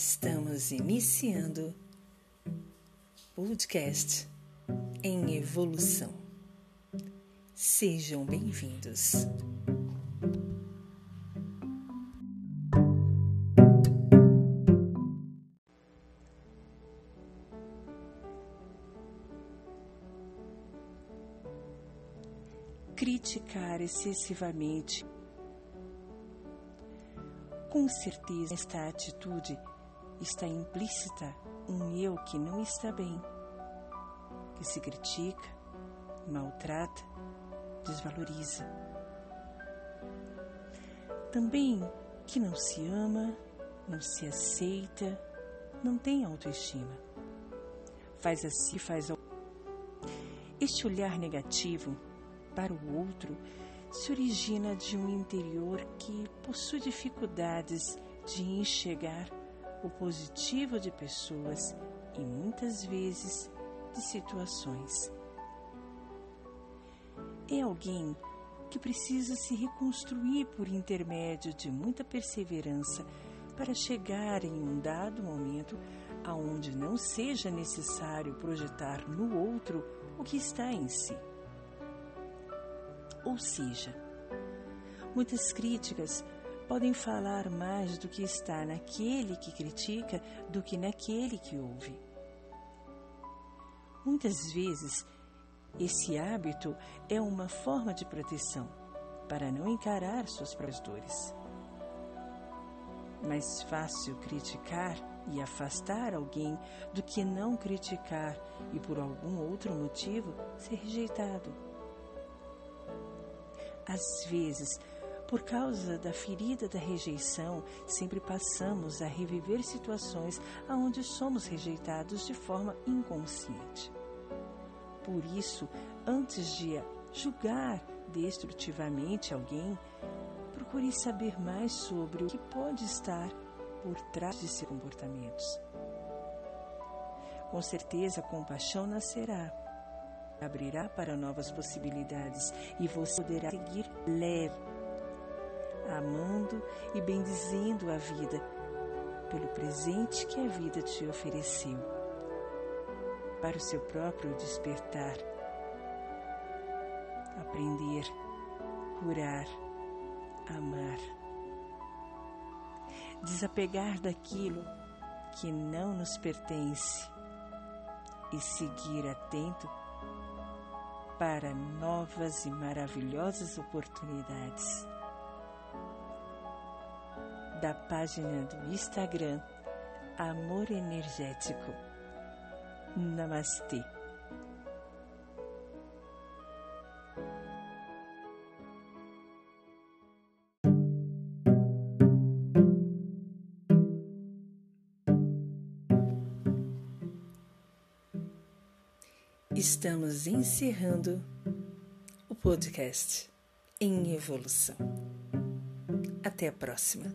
Estamos iniciando podcast em evolução. Sejam bem-vindos. Criticar excessivamente com certeza, esta atitude está implícita um eu que não está bem, que se critica, maltrata, desvaloriza. Também que não se ama, não se aceita, não tem autoestima. Faz assim, faz ao. Este olhar negativo para o outro se origina de um interior que possui dificuldades de enxergar o positivo de pessoas e muitas vezes de situações. É alguém que precisa se reconstruir por intermédio de muita perseverança para chegar em um dado momento aonde não seja necessário projetar no outro o que está em si. Ou seja, muitas críticas podem falar mais do que está naquele que critica do que naquele que ouve. Muitas vezes, esse hábito é uma forma de proteção para não encarar suas próprias dores. Mais fácil criticar e afastar alguém do que não criticar e, por algum outro motivo, ser rejeitado. Às vezes, por causa da ferida da rejeição, sempre passamos a reviver situações onde somos rejeitados de forma inconsciente. Por isso, antes de julgar destrutivamente alguém, procure saber mais sobre o que pode estar por trás de seus comportamentos. Com certeza, a compaixão nascerá abrirá para novas possibilidades e você poderá seguir leve, amando e bendizendo a vida pelo presente que a vida te ofereceu, para o seu próprio despertar, aprender, curar, amar, desapegar daquilo que não nos pertence e seguir atento para novas e maravilhosas oportunidades. Da página do Instagram Amor Energético. Namastê. Estamos encerrando o podcast em evolução. Até a próxima.